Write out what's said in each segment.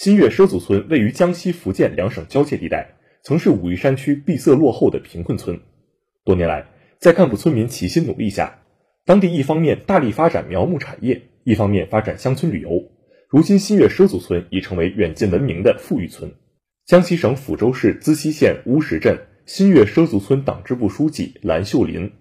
新月畲族村位于江西、福建两省交界地带，曾是武夷山区闭塞落后的贫困村。多年来，在干部村民齐心努力下，当地一方面大力发展苗木产业，一方面发展乡村旅游。如今，新月畲族村已成为远近闻名的富裕村。江西省抚州市资溪县乌石镇新月畲族村党支部书记蓝秀林：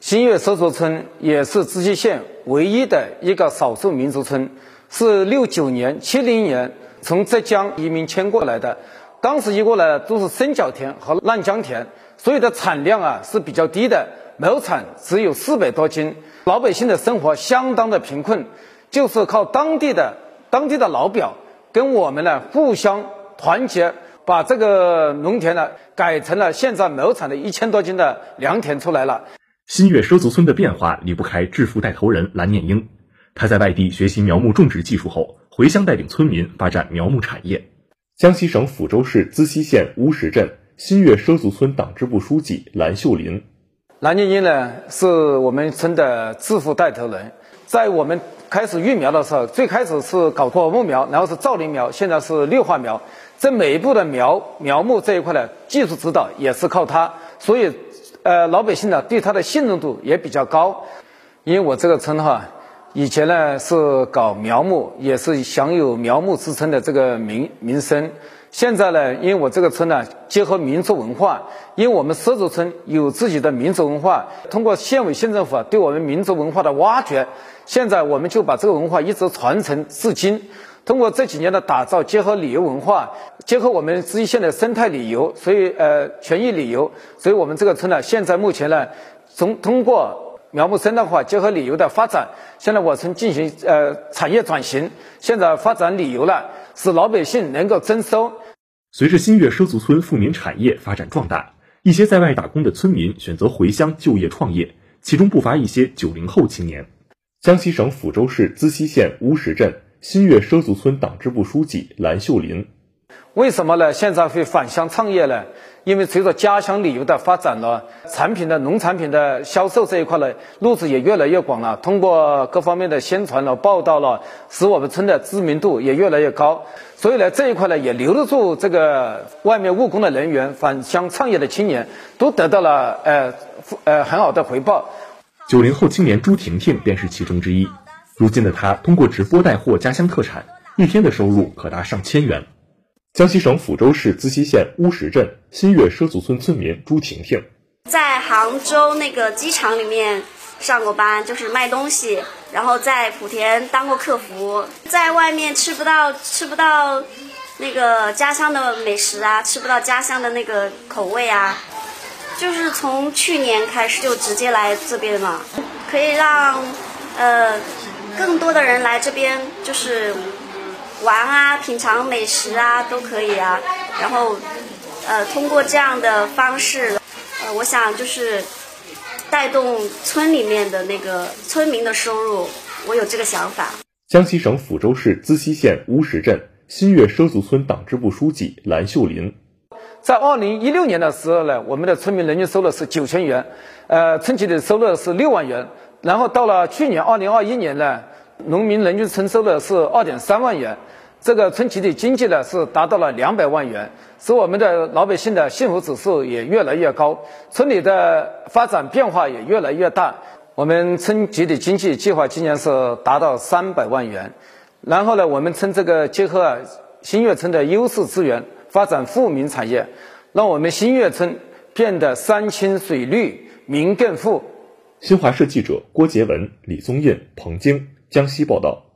新月畲族村也是资溪县唯一的一个少数民族村，是六九年、七零年。从浙江移民迁过来的，当时移过来的都是深角田和烂江田，所以的产量啊是比较低的，亩产只有四百多斤，老百姓的生活相当的贫困，就是靠当地的当地的老表跟我们呢互相团结，把这个农田呢改成了现在亩产的一千多斤的良田出来了。新月畲族村的变化离不开致富带头人蓝念英。他在外地学习苗木种植技术后，回乡带领村民发展苗木产业。江西省抚州市资溪县乌石镇新月畲族村党支部书记蓝秀林：蓝念英呢，是我们村的致富带头人。在我们开始育苗的时候，最开始是搞果木苗，然后是造林苗，现在是绿化苗。这每一步的苗苗木这一块呢，技术指导也是靠他，所以，呃，老百姓呢对他的信任度也比较高。因为我这个村哈。以前呢是搞苗木，也是享有苗木之称的这个名名声。现在呢，因为我这个村呢结合民族文化，因为我们畲族村有自己的民族文化，通过县委县政府啊对我们民族文化的挖掘，现在我们就把这个文化一直传承至今。通过这几年的打造，结合旅游文化，结合我们资溪县的生态旅游，所以呃权益旅游，所以我们这个村呢，现在目前呢，从通过。苗木生态化结合旅游的发展，现在我村进行呃产业转型，现在发展旅游了，使老百姓能够增收。随着新月畲族村富民产业发展壮大，一些在外打工的村民选择回乡就业创业，其中不乏一些九零后青年。江西省抚州市资溪县乌石镇新月畲族村党支部书记蓝秀林。为什么呢？现在会返乡创业呢？因为随着家乡旅游的发展呢，产品的农产品的销售这一块呢，路子也越来越广了。通过各方面的宣传了、报道了，使我们村的知名度也越来越高。所以呢，这一块呢，也留得住这个外面务工的人员、返乡创业的青年，都得到了呃呃很好的回报。九零后青年朱婷婷便是其中之一。如今的她通过直播带货家乡特产，一天的收入可达上千元。江西省抚州市资溪县乌石镇新月畲族村村民朱婷婷，在杭州那个机场里面上过班，就是卖东西，然后在莆田当过客服，在外面吃不到吃不到那个家乡的美食啊，吃不到家乡的那个口味啊，就是从去年开始就直接来这边了，可以让呃更多的人来这边，就是。玩啊，品尝美食啊，都可以啊。然后，呃，通过这样的方式，呃，我想就是带动村里面的那个村民的收入。我有这个想法。江西省抚州市资溪县乌石镇新月畲族村党支部书记蓝秀林，在二零一六年的时候呢，我们的村民人均收入是九千元，呃，村集的收入是六万元。然后到了去年二零二一年呢。农民人均村收入是二点三万元，这个村集体经济呢是达到了两百万元，使我们的老百姓的幸福指数也越来越高，村里的发展变化也越来越大。我们村集体经济计划今年是达到三百万元，然后呢，我们村这个结合新月村的优势资源，发展富民产业，让我们新月村变得山清水绿，民更富。新华社记者郭杰文、李宗印、彭晶。江西报道。